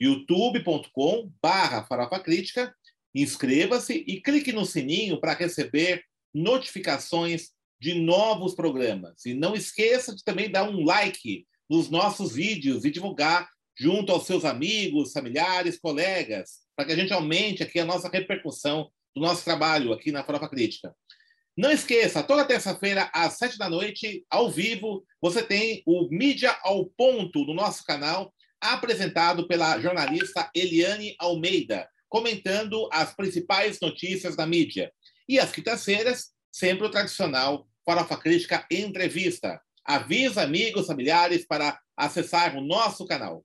youtube.com barra inscreva-se e clique no sininho para receber notificações de novos programas. E não esqueça de também dar um like nos nossos vídeos e divulgar junto aos seus amigos, familiares, colegas, para que a gente aumente aqui a nossa repercussão do nosso trabalho aqui na Farofa Crítica. Não esqueça, toda terça-feira, às sete da noite, ao vivo, você tem o Mídia ao Ponto no nosso canal, apresentado pela jornalista Eliane Almeida, comentando as principais notícias da mídia. E às quintas-feiras, sempre o tradicional Farofa Crítica Entrevista. Avisa amigos, familiares para acessar o nosso canal.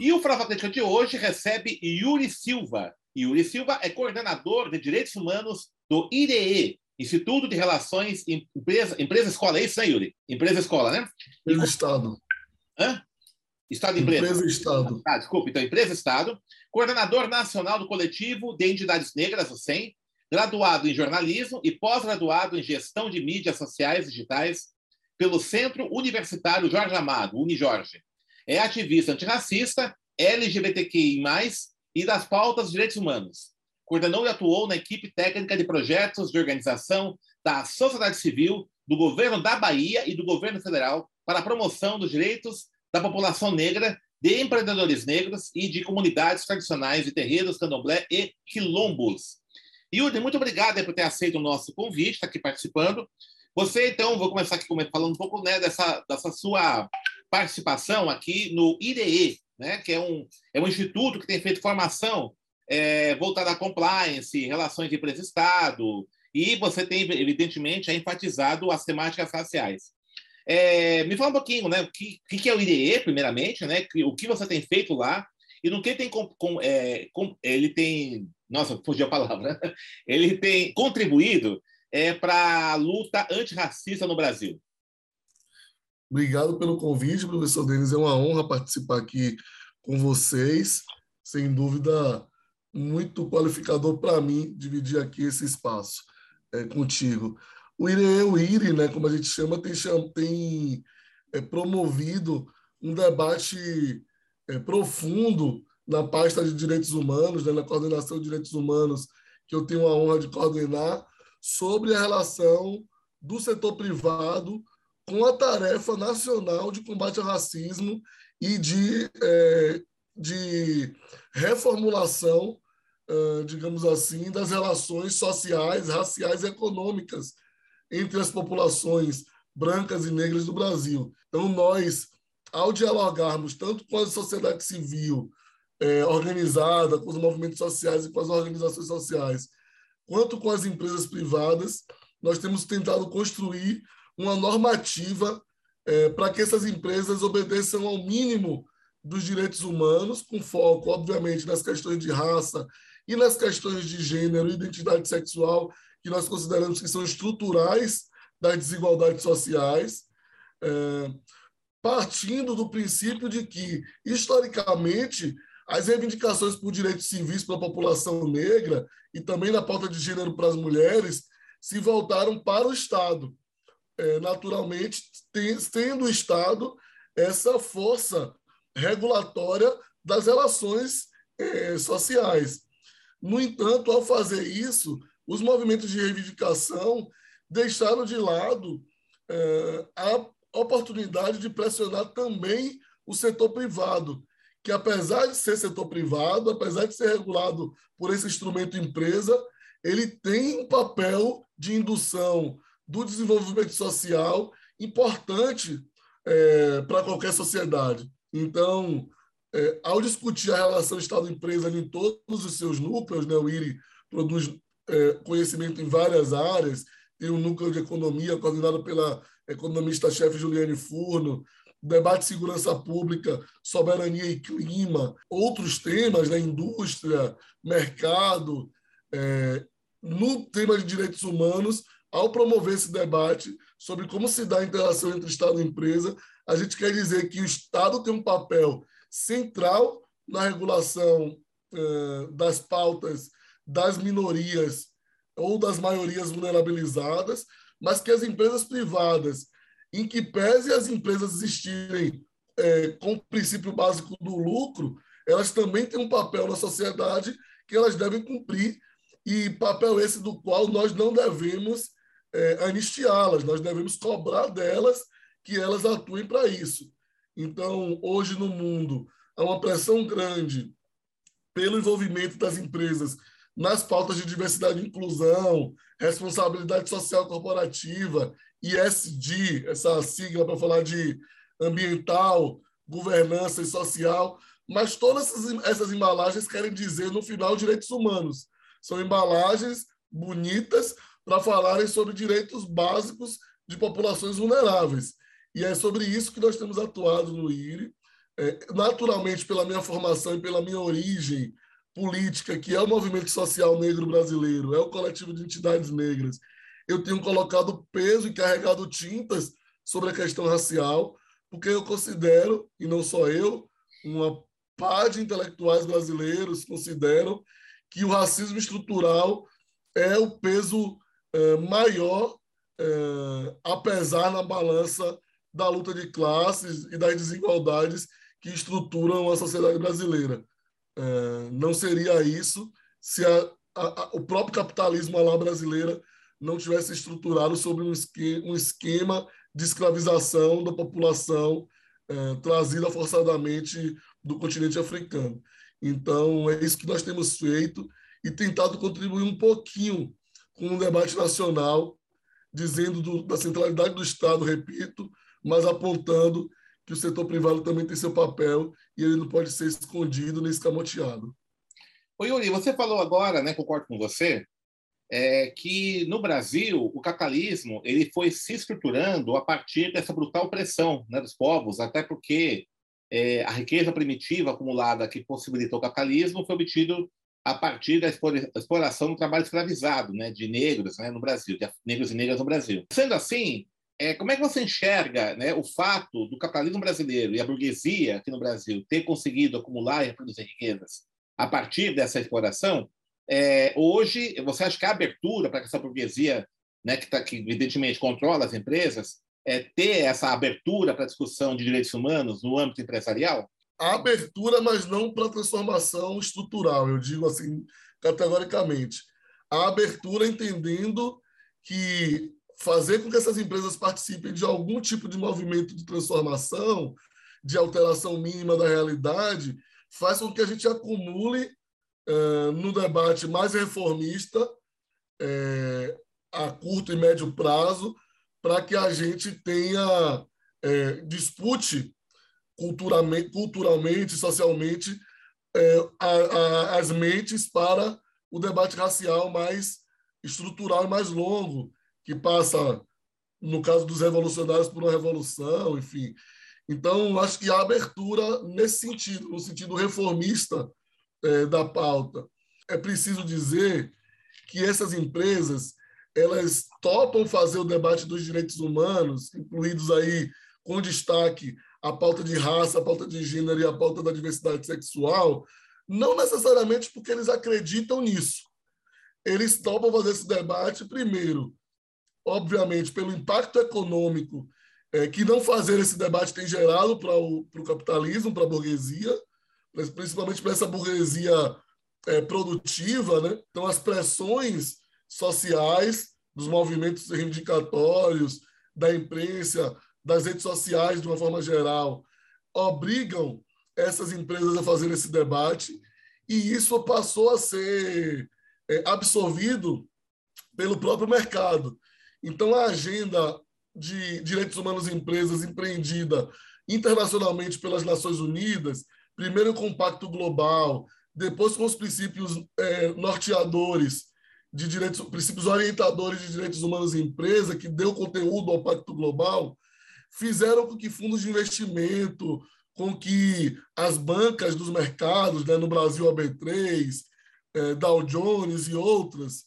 E o Farofa Crítica de hoje recebe Yuri Silva, Yuri Silva é coordenador de Direitos Humanos do IDE, Instituto de Relações Empresa, Empresa Escola, é isso, né, Yuri? Empresa Escola, né? Empresa Estado. Hã? Estado Empresa. Empresa Estado. Ah, desculpa, então, Empresa Estado. Coordenador Nacional do Coletivo de Entidades Negras, o SEM, graduado em jornalismo e pós-graduado em gestão de mídias sociais digitais pelo Centro Universitário Jorge Amado, Unijorge. É ativista antirracista, LGBTQI+, e das pautas de direitos humanos. Coordenou e atuou na equipe técnica de projetos de organização da sociedade civil, do governo da Bahia e do governo federal para a promoção dos direitos da população negra, de empreendedores negros e de comunidades tradicionais de terreiros, candomblé e quilombos. Yuri, muito obrigado por ter aceito o nosso convite, estar tá aqui participando. Você, então, vou começar aqui falando um pouco né, dessa, dessa sua participação aqui no IDE, né, que é um, é um instituto que tem feito formação é, voltada à compliance, relações de empresa-estado, e você tem, evidentemente, enfatizado as temáticas raciais. É, me fala um pouquinho, né, o que, que é o IDE, primeiramente, né, o que você tem feito lá, e no que tem com, com, é, com, ele tem, nossa, fugiu a palavra, ele tem contribuído é, para a luta antirracista no Brasil. Obrigado pelo convite, professor Denis. É uma honra participar aqui com vocês. Sem dúvida, muito qualificador para mim dividir aqui esse espaço é, contigo. O IRE, o IRE, né, como a gente chama, tem, tem é, promovido um debate é, profundo na pasta de direitos humanos, né, na coordenação de direitos humanos, que eu tenho a honra de coordenar, sobre a relação do setor privado com a tarefa nacional de combate ao racismo e de, é, de reformulação, uh, digamos assim, das relações sociais, raciais e econômicas entre as populações brancas e negras do Brasil. Então, nós, ao dialogarmos tanto com a sociedade civil é, organizada, com os movimentos sociais e com as organizações sociais, quanto com as empresas privadas, nós temos tentado construir uma normativa é, para que essas empresas obedeçam ao mínimo dos direitos humanos, com foco, obviamente, nas questões de raça e nas questões de gênero e identidade sexual, que nós consideramos que são estruturais das desigualdades sociais, é, partindo do princípio de que, historicamente, as reivindicações por direitos civis para a população negra e também na pauta de gênero para as mulheres se voltaram para o Estado é, naturalmente, tem, tendo o Estado essa força regulatória das relações é, sociais. No entanto, ao fazer isso, os movimentos de reivindicação deixaram de lado é, a oportunidade de pressionar também o setor privado, que apesar de ser setor privado, apesar de ser regulado por esse instrumento empresa, ele tem um papel de indução do desenvolvimento social importante é, para qualquer sociedade. Então, é, ao discutir a relação Estado-empresa em todos os seus núcleos, né, o IRI produz é, conhecimento em várias áreas, tem um núcleo de economia coordenado pela economista-chefe Juliane Furno, debate de segurança pública, soberania e clima, outros temas, né, indústria, mercado, é, no tema de direitos humanos, ao promover esse debate sobre como se dá a interação entre Estado e empresa, a gente quer dizer que o Estado tem um papel central na regulação eh, das pautas das minorias ou das maiorias vulnerabilizadas, mas que as empresas privadas, em que pese as empresas existirem eh, com o princípio básico do lucro, elas também têm um papel na sociedade que elas devem cumprir e papel esse do qual nós não devemos é, anistiá-las, nós devemos cobrar delas que elas atuem para isso. Então, hoje no mundo, há uma pressão grande pelo envolvimento das empresas nas pautas de diversidade e inclusão, responsabilidade social corporativa, ISD, essa sigla para falar de ambiental, governança e social, mas todas essas, essas embalagens querem dizer, no final, direitos humanos. São embalagens bonitas para falarem sobre direitos básicos de populações vulneráveis. E é sobre isso que nós temos atuado no IRI. É, naturalmente, pela minha formação e pela minha origem política, que é o movimento social negro brasileiro, é o coletivo de entidades negras, eu tenho colocado peso e carregado tintas sobre a questão racial, porque eu considero, e não só eu, uma par de intelectuais brasileiros consideram que o racismo estrutural é o peso é, maior, é, apesar na balança da luta de classes e das desigualdades que estruturam a sociedade brasileira. É, não seria isso se a, a, o próprio capitalismo lá brasileira não tivesse estruturado sobre um esquema, um esquema de escravização da população é, trazida forçadamente do continente africano. Então, é isso que nós temos feito e tentado contribuir um pouquinho com um debate nacional, dizendo do, da centralidade do Estado, repito, mas apontando que o setor privado também tem seu papel e ele não pode ser escondido nem escamoteado. Ô Yuri, você falou agora, né, concordo com você, é, que no Brasil o capitalismo ele foi se estruturando a partir dessa brutal pressão né, dos povos, até porque é, a riqueza primitiva acumulada que possibilitou o capitalismo foi obtido a partir da exploração do trabalho escravizado né, de negros né, no Brasil, de negros e negras no Brasil. Sendo assim, é, como é que você enxerga né, o fato do capitalismo brasileiro e a burguesia aqui no Brasil ter conseguido acumular e reproduzir riquezas a partir dessa exploração? É, hoje, você acha que a abertura para que essa burguesia, né, que, tá, que evidentemente controla as empresas, é, ter essa abertura para discussão de direitos humanos no âmbito empresarial? A abertura, mas não para transformação estrutural, eu digo assim categoricamente. A abertura entendendo que fazer com que essas empresas participem de algum tipo de movimento de transformação, de alteração mínima da realidade, faz com que a gente acumule uh, no debate mais reformista, uh, a curto e médio prazo, para que a gente tenha é, dispute culturalmente, culturalmente socialmente é, a, a, as mentes para o debate racial mais estrutural e mais longo, que passa, no caso dos revolucionários, por uma revolução, enfim. Então, acho que a abertura nesse sentido, no sentido reformista é, da pauta. É preciso dizer que essas empresas elas topam fazer o debate dos direitos humanos, incluídos aí com destaque a pauta de raça, a pauta de gênero e a pauta da diversidade sexual, não necessariamente porque eles acreditam nisso. Eles topam fazer esse debate, primeiro, obviamente, pelo impacto econômico é, que não fazer esse debate tem gerado para o capitalismo, para a burguesia, principalmente para essa burguesia é, produtiva. Né? Então, as pressões sociais, dos movimentos reivindicatórios, da imprensa, das redes sociais de uma forma geral, obrigam essas empresas a fazer esse debate e isso passou a ser é, absorvido pelo próprio mercado. Então, a agenda de direitos humanos em empresas empreendida internacionalmente pelas Nações Unidas, primeiro com o Pacto Global, depois com os princípios é, norteadores de direitos, princípios orientadores de direitos humanos em empresa, que deu conteúdo ao Pacto Global, fizeram com que fundos de investimento, com que as bancas dos mercados, né, no Brasil a B3, é, Dow Jones e outras,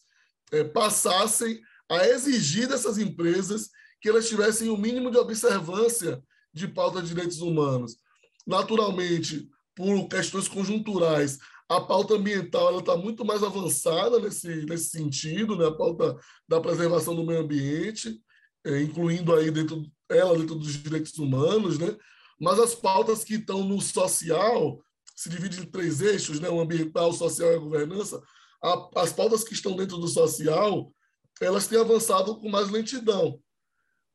é, passassem a exigir dessas empresas que elas tivessem o mínimo de observância de pauta de direitos humanos. Naturalmente, por questões conjunturais, a pauta ambiental está muito mais avançada nesse, nesse sentido, né? a pauta da preservação do meio ambiente, incluindo aí dentro ela dentro dos direitos humanos, né? mas as pautas que estão no social se dividem em três eixos, né? o ambiental, o social e a governança. A, as pautas que estão dentro do social, elas têm avançado com mais lentidão,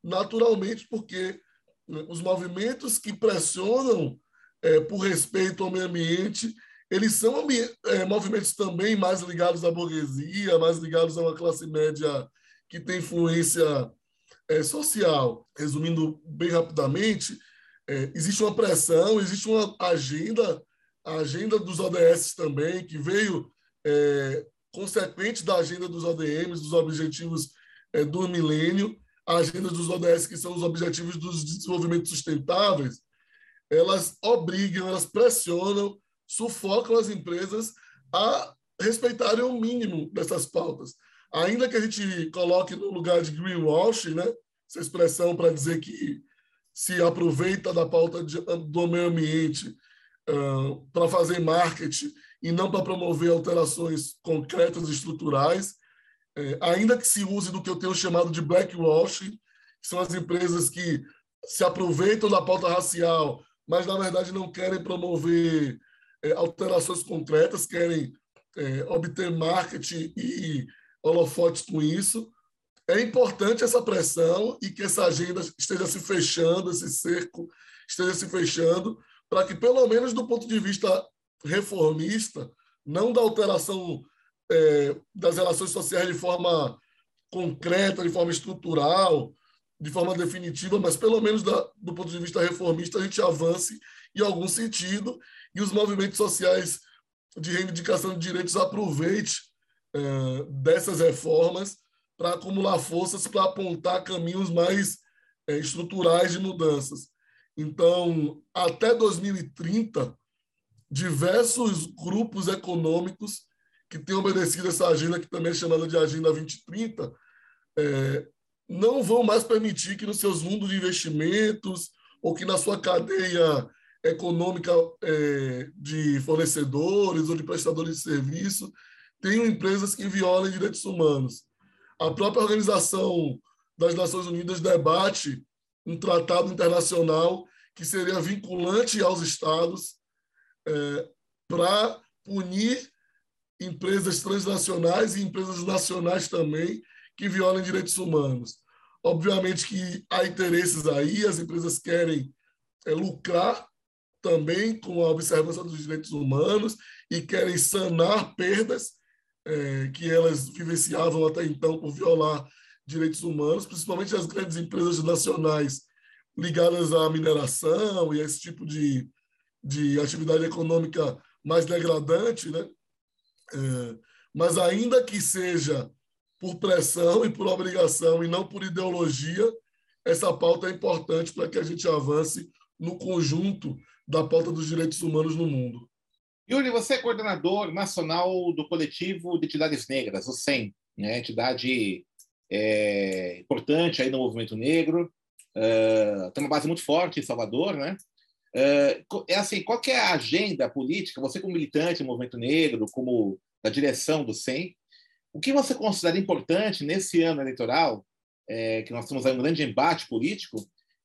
naturalmente porque né, os movimentos que pressionam é, por respeito ao meio ambiente eles são é, movimentos também mais ligados à burguesia, mais ligados a uma classe média que tem influência é, social. Resumindo bem rapidamente, é, existe uma pressão, existe uma agenda, a agenda dos ODS também, que veio é, consequente da agenda dos ODMs, dos Objetivos é, do Milênio, a agenda dos ODS, que são os Objetivos dos Desenvolvimento Sustentáveis, elas obrigam, elas pressionam sufocam as empresas a respeitarem o mínimo dessas pautas. Ainda que a gente coloque no lugar de greenwashing, né, essa expressão para dizer que se aproveita da pauta de, do meio ambiente uh, para fazer marketing e não para promover alterações concretas e estruturais, é, ainda que se use do que eu tenho chamado de blackwashing, que são as empresas que se aproveitam da pauta racial, mas na verdade não querem promover é, alterações concretas, querem é, obter marketing e holofotes com isso. É importante essa pressão e que essa agenda esteja se fechando, esse cerco esteja se fechando, para que, pelo menos do ponto de vista reformista, não da alteração é, das relações sociais de forma concreta, de forma estrutural, de forma definitiva, mas pelo menos da, do ponto de vista reformista, a gente avance em algum sentido e os movimentos sociais de reivindicação de direitos aproveite uh, dessas reformas para acumular forças para apontar caminhos mais uh, estruturais de mudanças. Então, até 2030, diversos grupos econômicos que têm obedecido essa agenda, que também é chamada de Agenda 2030, é, não vão mais permitir que nos seus fundos de investimentos ou que na sua cadeia econômica é, de fornecedores ou de prestadores de serviço tenham empresas que violem direitos humanos. A própria Organização das Nações Unidas debate um tratado internacional que seria vinculante aos estados é, para punir empresas transnacionais e empresas nacionais também que violem direitos humanos. Obviamente que há interesses aí, as empresas querem é, lucrar também com a observância dos direitos humanos e querem sanar perdas é, que elas vivenciavam até então por violar direitos humanos, principalmente as grandes empresas nacionais ligadas à mineração e a esse tipo de, de atividade econômica mais degradante, né? É, mas ainda que seja por pressão e por obrigação e não por ideologia, essa pauta é importante para que a gente avance no conjunto da pauta dos direitos humanos no mundo. Yuri, você é coordenador nacional do coletivo de entidades negras, o SEM, né? entidade é, importante aí no movimento negro, uh, tem uma base muito forte em Salvador, né? Uh, é assim, qual é a agenda política, você como militante do movimento negro, como da direção do SEM, o que você considera importante nesse ano eleitoral, é, que nós temos aí um grande embate político,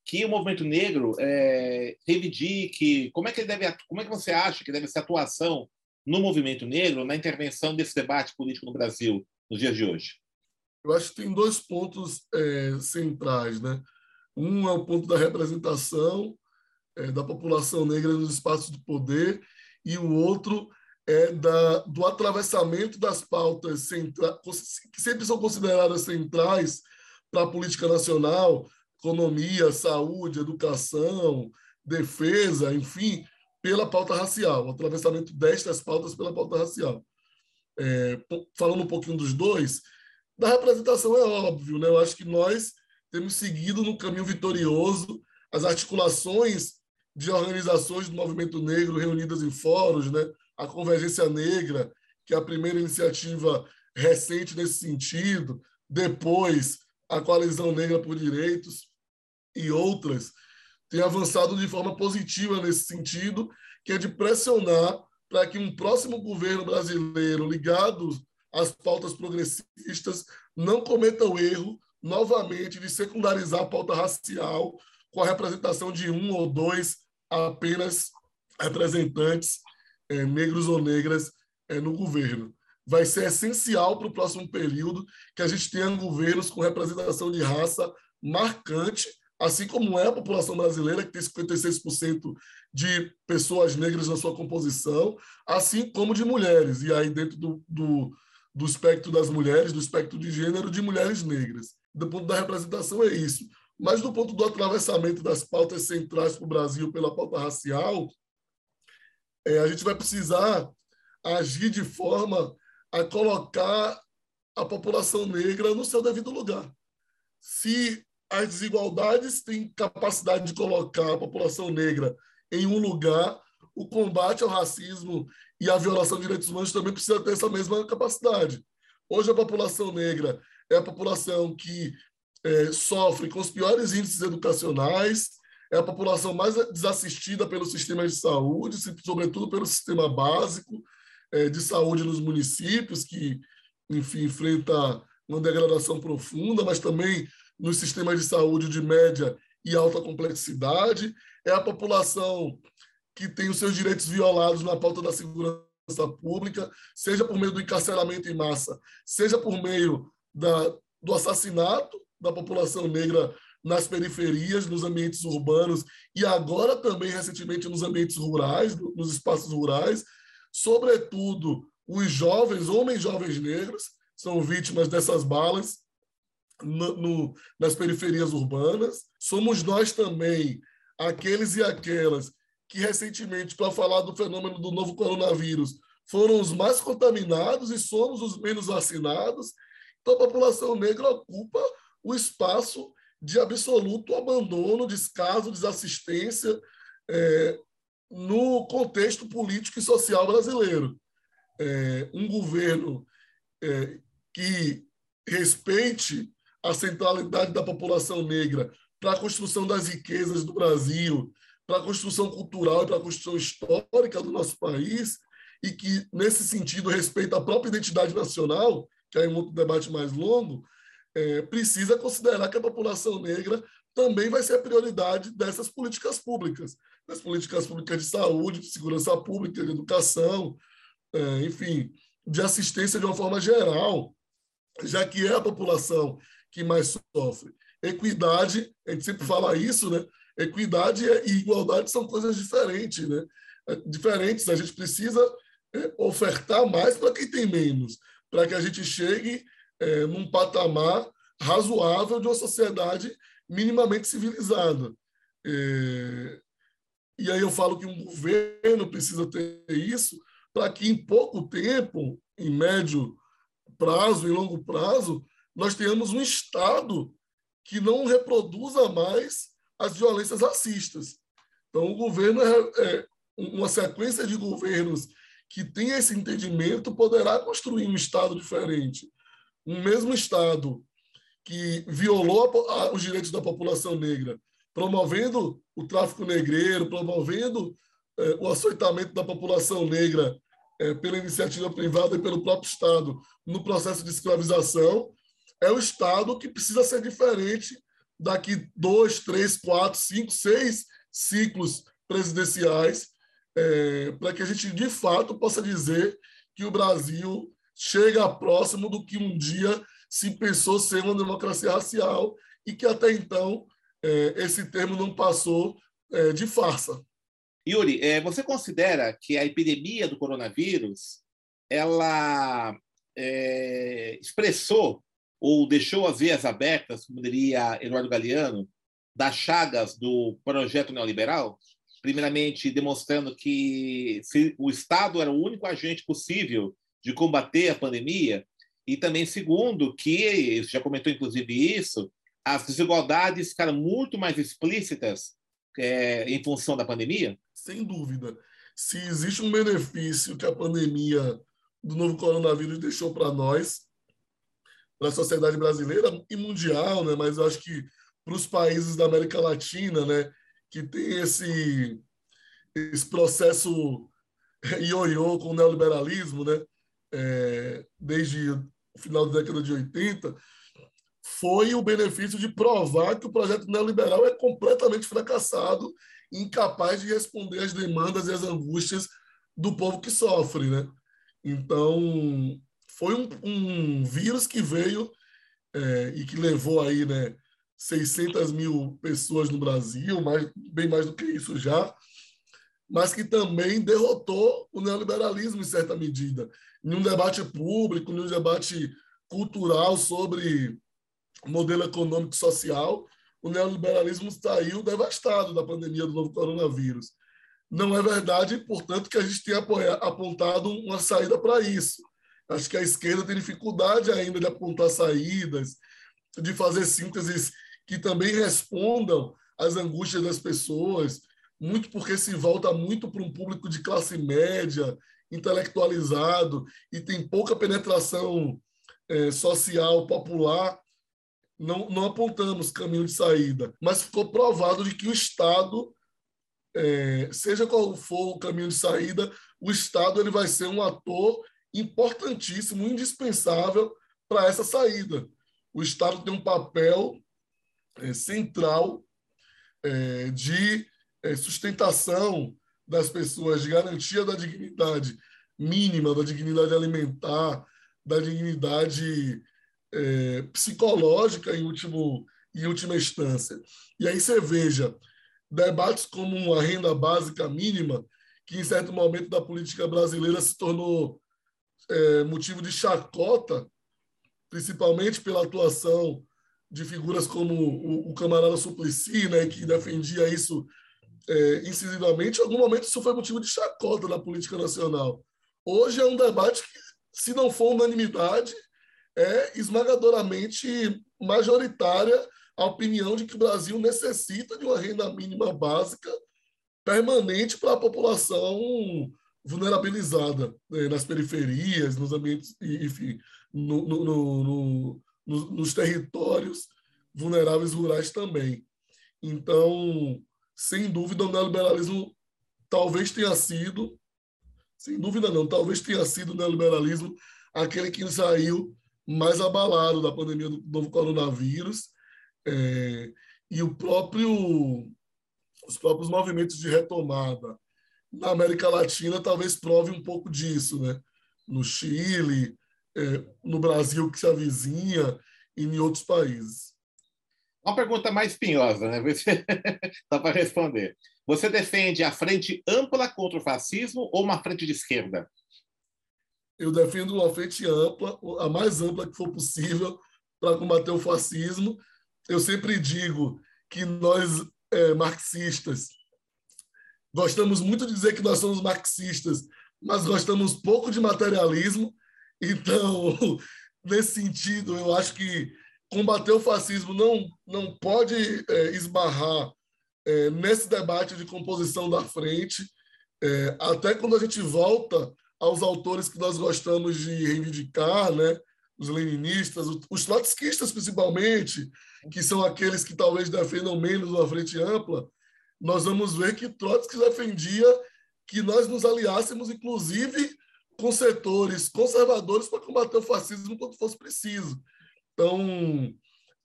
que o movimento negro é, reivindique, como é que deve, como é que você acha que deve ser a atuação no movimento negro na intervenção desse debate político no Brasil nos dias de hoje? Eu acho que tem dois pontos é, centrais, né? Um é o ponto da representação é, da população negra nos espaços de poder e o outro é da, do atravessamento das pautas centrais, que sempre são consideradas centrais para a política nacional, economia, saúde, educação, defesa, enfim, pela pauta racial, o atravessamento destas pautas pela pauta racial. é, falando um pouquinho dos dois, da representação é óbvio, né? Eu acho que nós temos seguido no caminho vitorioso as articulações de organizações do movimento negro reunidas em fóruns, né? A Convergência Negra, que é a primeira iniciativa recente nesse sentido, depois a Coalizão Negra por Direitos e outras, tem avançado de forma positiva nesse sentido, que é de pressionar para que um próximo governo brasileiro ligado às pautas progressistas não cometa o erro, novamente, de secundarizar a pauta racial com a representação de um ou dois apenas representantes é, negros ou negras é, no governo. Vai ser essencial para o próximo período que a gente tenha governos com representação de raça marcante assim como é a população brasileira, que tem 56% de pessoas negras na sua composição, assim como de mulheres, e aí dentro do, do, do espectro das mulheres, do espectro de gênero de mulheres negras. Do ponto da representação é isso. Mas do ponto do atravessamento das pautas centrais para o Brasil pela pauta racial, é, a gente vai precisar agir de forma a colocar a população negra no seu devido lugar. Se as desigualdades têm capacidade de colocar a população negra em um lugar, o combate ao racismo e à violação de direitos humanos também precisa ter essa mesma capacidade. Hoje, a população negra é a população que é, sofre com os piores índices educacionais, é a população mais desassistida pelo sistema de saúde, sobretudo pelo sistema básico é, de saúde nos municípios, que, enfim, enfrenta uma degradação profunda, mas também nos sistemas de saúde de média e alta complexidade, é a população que tem os seus direitos violados na pauta da segurança pública, seja por meio do encarceramento em massa, seja por meio da, do assassinato da população negra nas periferias, nos ambientes urbanos e agora também recentemente nos ambientes rurais, nos espaços rurais, sobretudo os jovens, homens jovens negros, são vítimas dessas balas no, no, nas periferias urbanas. Somos nós também, aqueles e aquelas que recentemente, para falar do fenômeno do novo coronavírus, foram os mais contaminados e somos os menos vacinados. Então, a população negra ocupa o espaço de absoluto abandono, descaso, desassistência é, no contexto político e social brasileiro. É, um governo é, que respeite a centralidade da população negra para a construção das riquezas do Brasil, para a construção cultural e para a construção histórica do nosso país, e que, nesse sentido, respeita a própria identidade nacional, que é um outro debate mais longo, é, precisa considerar que a população negra também vai ser a prioridade dessas políticas públicas, das políticas públicas de saúde, de segurança pública, de educação, é, enfim, de assistência de uma forma geral, já que é a população que mais sofre. Equidade, a gente sempre fala isso, né? Equidade e igualdade são coisas diferentes, né? É, diferentes. A gente precisa é, ofertar mais para quem tem menos, para que a gente chegue é, num patamar razoável de uma sociedade minimamente civilizada. É, e aí eu falo que um governo precisa ter isso para que em pouco tempo, em médio prazo, em longo prazo, nós tenhamos um Estado que não reproduza mais as violências racistas. Então, o governo é, é uma sequência de governos que tem esse entendimento poderá construir um Estado diferente. Um mesmo Estado que violou a, a, os direitos da população negra, promovendo o tráfico negreiro, promovendo é, o açoitamento da população negra é, pela iniciativa privada e pelo próprio Estado no processo de escravização, é o Estado que precisa ser diferente daqui dois, três, quatro, cinco, seis ciclos presidenciais, é, para que a gente, de fato, possa dizer que o Brasil chega próximo do que um dia se pensou ser uma democracia racial e que até então é, esse termo não passou é, de farsa. Yuri, é, você considera que a epidemia do coronavírus ela é, expressou ou deixou as vias abertas, como diria Eduardo Galeano, das chagas do projeto neoliberal, primeiramente demonstrando que o Estado era o único agente possível de combater a pandemia? E também, segundo, que, já comentou inclusive isso, as desigualdades ficaram muito mais explícitas é, em função da pandemia? Sem dúvida. Se existe um benefício que a pandemia do novo coronavírus deixou para nós, para a sociedade brasileira e mundial, né? mas eu acho que para os países da América Latina, né? que tem esse, esse processo ioiô com o neoliberalismo, né? É, desde o final da década de 80, foi o benefício de provar que o projeto neoliberal é completamente fracassado, incapaz de responder às demandas e às angústias do povo que sofre, né? Então, foi um, um vírus que veio é, e que levou aí, né, 600 mil pessoas no Brasil, mais, bem mais do que isso já, mas que também derrotou o neoliberalismo em certa medida. Em um debate público, em um debate cultural sobre modelo econômico e social, o neoliberalismo saiu devastado da pandemia do novo coronavírus. Não é verdade, portanto, que a gente tenha apontado uma saída para isso. Acho que a esquerda tem dificuldade ainda de apontar saídas, de fazer sínteses que também respondam às angústias das pessoas, muito porque se volta muito para um público de classe média, intelectualizado e tem pouca penetração é, social, popular não, não apontamos caminho de saída, mas ficou provado de que o Estado, é, seja qual for o caminho de saída, o Estado ele vai ser um ator importantíssimo, indispensável para essa saída. O Estado tem um papel é, central é, de é, sustentação das pessoas, de garantia da dignidade mínima, da dignidade alimentar, da dignidade é, psicológica em, último, em última instância. E aí você veja debates como a renda básica mínima, que em certo momento da política brasileira se tornou é, motivo de chacota, principalmente pela atuação de figuras como o, o camarada Suplicy, né, que defendia isso é, incisivamente. Em algum momento isso foi motivo de chacota na política nacional. Hoje é um debate que, se não for unanimidade, é esmagadoramente majoritária a opinião de que o Brasil necessita de uma renda mínima básica permanente para a população vulnerabilizada né, nas periferias, nos ambientes, enfim, no, no, no, nos territórios vulneráveis rurais também. Então, sem dúvida, o neoliberalismo talvez tenha sido, sem dúvida não, talvez tenha sido o neoliberalismo aquele que saiu mais abalado da pandemia do novo coronavírus é, e o próprio os próprios movimentos de retomada na América Latina talvez prove um pouco disso, né? No Chile, é, no Brasil que se avizinha e em outros países. Uma pergunta mais espinhosa, né? Só para responder. Você defende a frente ampla contra o fascismo ou uma frente de esquerda? eu defendo uma frente ampla, a mais ampla que for possível, para combater o fascismo. Eu sempre digo que nós, é, marxistas, gostamos muito de dizer que nós somos marxistas, mas gostamos pouco de materialismo. Então, nesse sentido, eu acho que combater o fascismo não, não pode é, esbarrar é, nesse debate de composição da frente. É, até quando a gente volta aos autores que nós gostamos de reivindicar, né? os leninistas, os trotskistas principalmente, que são aqueles que talvez defendam menos uma frente ampla, nós vamos ver que Trotsky defendia que nós nos aliássemos, inclusive, com setores conservadores para combater o fascismo quando fosse preciso. Então,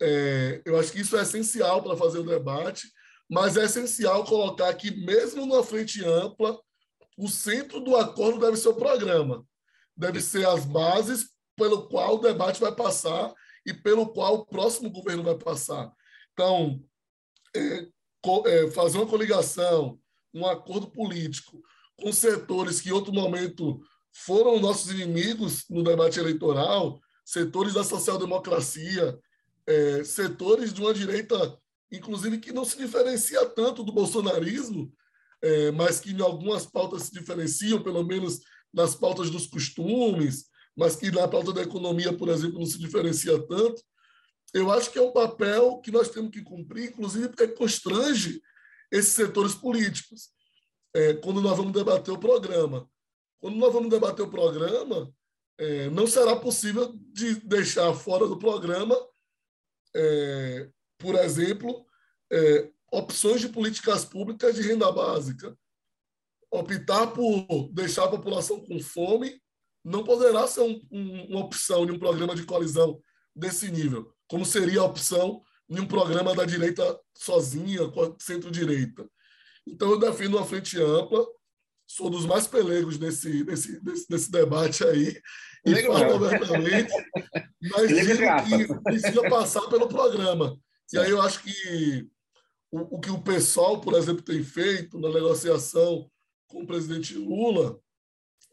é, eu acho que isso é essencial para fazer o debate, mas é essencial colocar que, mesmo numa frente ampla, o centro do acordo deve ser o programa, deve ser as bases pelo qual o debate vai passar e pelo qual o próximo governo vai passar. Então, é, fazer uma coligação, um acordo político com setores que em outro momento foram nossos inimigos no debate eleitoral, setores da social-democracia, é, setores de uma direita, inclusive, que não se diferencia tanto do bolsonarismo, é, mas que em algumas pautas se diferenciam, pelo menos nas pautas dos costumes, mas que na pauta da economia, por exemplo, não se diferencia tanto. Eu acho que é um papel que nós temos que cumprir, inclusive porque constrange esses setores políticos. É, quando nós vamos debater o programa. Quando nós vamos debater o programa, é, não será possível de deixar fora do programa, é, por exemplo, é, opções de políticas públicas de renda básica. Optar por deixar a população com fome não poderá ser um, um, uma opção de um programa de coalizão desse nível, como seria a opção em um programa da direita sozinha, centro-direita. Então, eu defendo uma frente ampla, sou dos mais pelegos nesse, nesse, nesse, nesse debate aí, e falo abertamente, mas digo que precisa passar pelo programa. E aí eu acho que o, o que o pessoal, por exemplo, tem feito na negociação com o presidente Lula,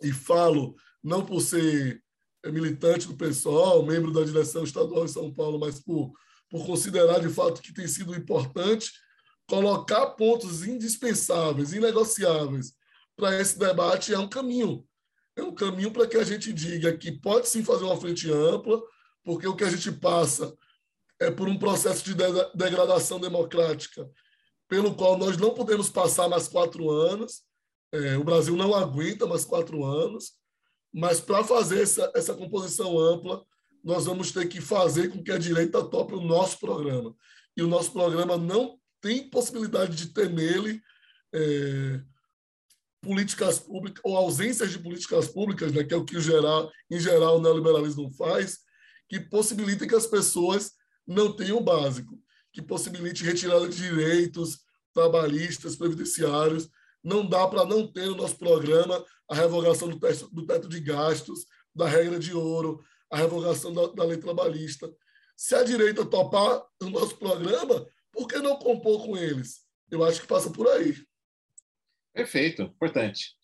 e falo não por ser militante do pessoal, membro da direção estadual em São Paulo, mas por, por considerar de fato que tem sido importante colocar pontos indispensáveis, inegociáveis para esse debate é um caminho. É um caminho para que a gente diga que pode sim fazer uma frente ampla, porque o que a gente passa é por um processo de degradação democrática, pelo qual nós não podemos passar mais quatro anos. É, o Brasil não aguenta mais quatro anos, mas para fazer essa, essa composição ampla, nós vamos ter que fazer com que a direita tope o nosso programa. E o nosso programa não tem possibilidade de ter nele é, políticas públicas ou ausências de políticas públicas, né, que é o que o geral, em geral o neoliberalismo faz, que possibilitem que as pessoas não tenham o básico, que possibilite retirada de direitos trabalhistas, previdenciários. Não dá para não ter no nosso programa a revogação do teto, do teto de gastos, da regra de ouro, a revogação da, da lei trabalhista. Se a direita topar o nosso programa, por que não compor com eles? Eu acho que passa por aí. Perfeito, importante.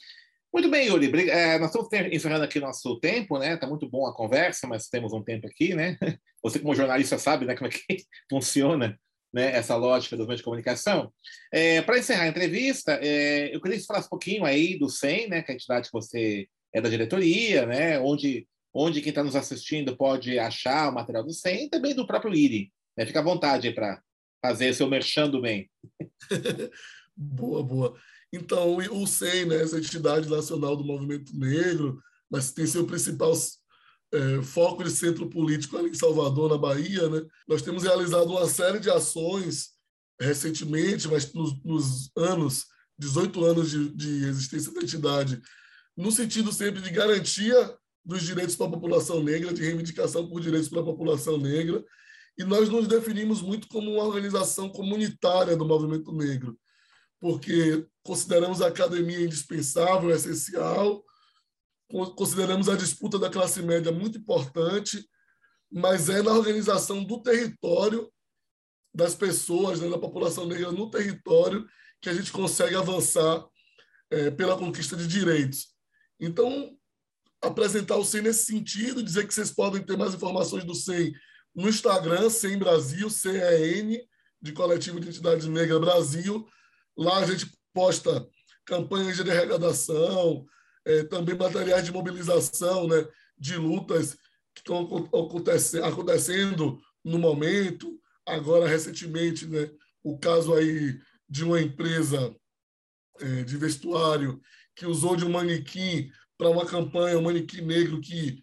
Muito bem, Yuri. É, nós estamos encerrando aqui nosso tempo, né? Está muito bom a conversa, mas temos um tempo aqui, né? Você, como jornalista, sabe né, como é que funciona né, essa lógica dos meios de comunicação. É, Para encerrar a entrevista, é, eu queria que você falasse um pouquinho aí do SEM, né? Que é a entidade que você é da diretoria, né? Onde, onde quem está nos assistindo pode achar o material do SEM e também do próprio IRI. Né? Fica à vontade para fazer seu merchando bem. boa, boa. Então, o SEI, né, essa entidade nacional do movimento negro, mas tem seu principal é, foco de centro político ali em Salvador, na Bahia, né? Nós temos realizado uma série de ações recentemente, mas nos, nos anos, 18 anos de, de existência da entidade, no sentido sempre de garantia dos direitos para a população negra, de reivindicação por direitos para a população negra, e nós nos definimos muito como uma organização comunitária do movimento negro porque consideramos a academia indispensável, essencial, consideramos a disputa da classe média muito importante, mas é na organização do território, das pessoas, né, da população negra no território, que a gente consegue avançar é, pela conquista de direitos. Então, apresentar o SEM nesse sentido, dizer que vocês podem ter mais informações do SEM no Instagram, SEM Brasil, CEN, de Coletivo de Entidades Negra Brasil, Lá a gente posta campanhas de arrecadação, é, também materiais de mobilização, né, de lutas que estão acontecendo no momento. Agora, recentemente, né, o caso aí de uma empresa é, de vestuário que usou de um manequim para uma campanha, um manequim negro que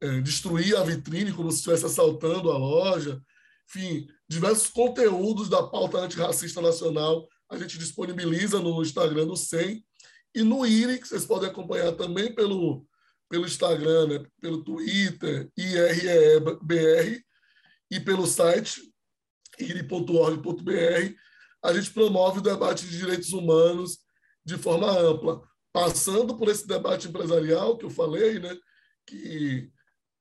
é, destruía a vitrine como se estivesse assaltando a loja. Enfim, diversos conteúdos da pauta antirracista nacional a gente disponibiliza no Instagram do SEM e no IRI, que vocês podem acompanhar também pelo, pelo Instagram, né? pelo Twitter, IREBR, e pelo site iri.org.br, a gente promove o debate de direitos humanos de forma ampla, passando por esse debate empresarial que eu falei, né? que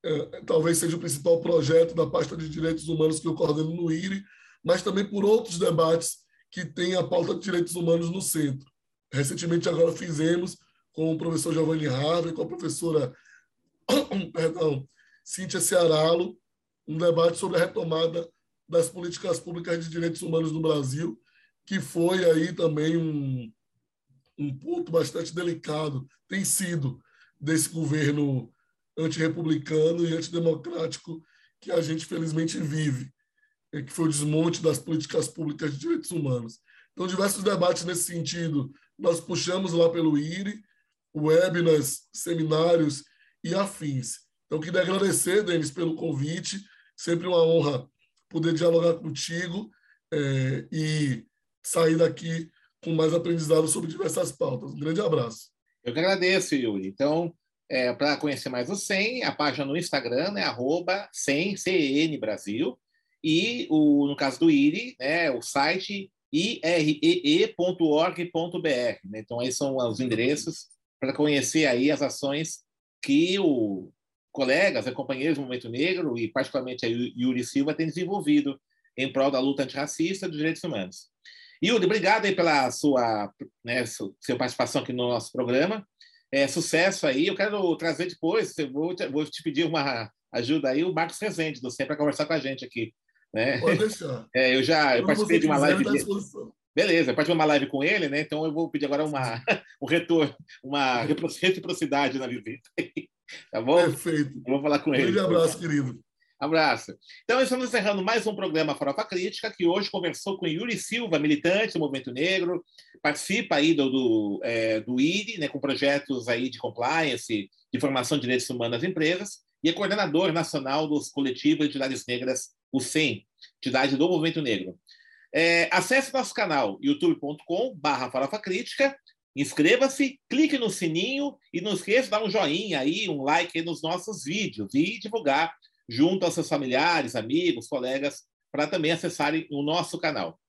é, talvez seja o principal projeto da pasta de direitos humanos que eu coordeno no IRI, mas também por outros debates que tem a pauta de direitos humanos no centro. Recentemente, agora fizemos com o professor Giovanni Harvey, com a professora perdão, Cíntia Cearalo, um debate sobre a retomada das políticas públicas de direitos humanos no Brasil, que foi aí também um, um ponto bastante delicado, tem sido, desse governo antirrepublicano e antidemocrático que a gente felizmente vive, é, que foi o desmonte das políticas públicas de direitos humanos. Então, diversos debates nesse sentido nós puxamos lá pelo IRI, webinars, seminários e afins. Então, queria agradecer, Denis, pelo convite. Sempre uma honra poder dialogar contigo é, e sair daqui com mais aprendizado sobre diversas pautas. Um grande abraço. Eu que agradeço, Yuri. Então, é, para conhecer mais o SEM, a página no Instagram é arroba CEN Brasil, e o, no caso do IRI, né, o site iree.org.br. Né? Então, aí são os endereços para conhecer aí as ações que o colegas, né, companheiros do Movimento Negro e particularmente a Yuri Silva tem desenvolvido em prol da luta antirracista e dos direitos humanos. Yuri, obrigado aí pela sua, né, sua participação aqui no nosso programa. É, sucesso aí. Eu quero trazer depois, eu vou te, vou te pedir uma ajuda aí, o Marcos Rezende, do para conversar com a gente aqui. Né? Pode deixar. É, eu já eu participei de uma live. De... Beleza, participei de uma live com ele, né? Então eu vou pedir agora uma, um retorno, uma reciprocidade na visita. tá bom? Perfeito. Eu vou falar com ele. Um grande abraço, querido. Abraço. Então, estamos encerrando mais um programa Farofa Crítica, que hoje conversou com Yuri Silva, militante do Movimento Negro, participa aí do, do, é, do IRI, né, com projetos aí de compliance, de formação de direitos humanos nas empresas, e é coordenador nacional dos coletivos de entidades negras, o CEM, entidade do Movimento Negro. É, acesse nosso canal youtube.com.br Farofa Crítica, inscreva-se, clique no sininho e não esqueça de dar um joinha aí, um like aí nos nossos vídeos e divulgar junto aos seus familiares, amigos, colegas, para também acessarem o nosso canal.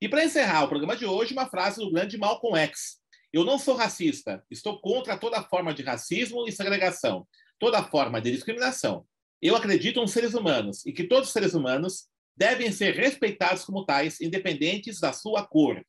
E para encerrar o programa de hoje, uma frase do grande Malcolm X. Eu não sou racista, estou contra toda forma de racismo e segregação, toda forma de discriminação. Eu acredito nos seres humanos e que todos os seres humanos devem ser respeitados como tais, independentes da sua cor,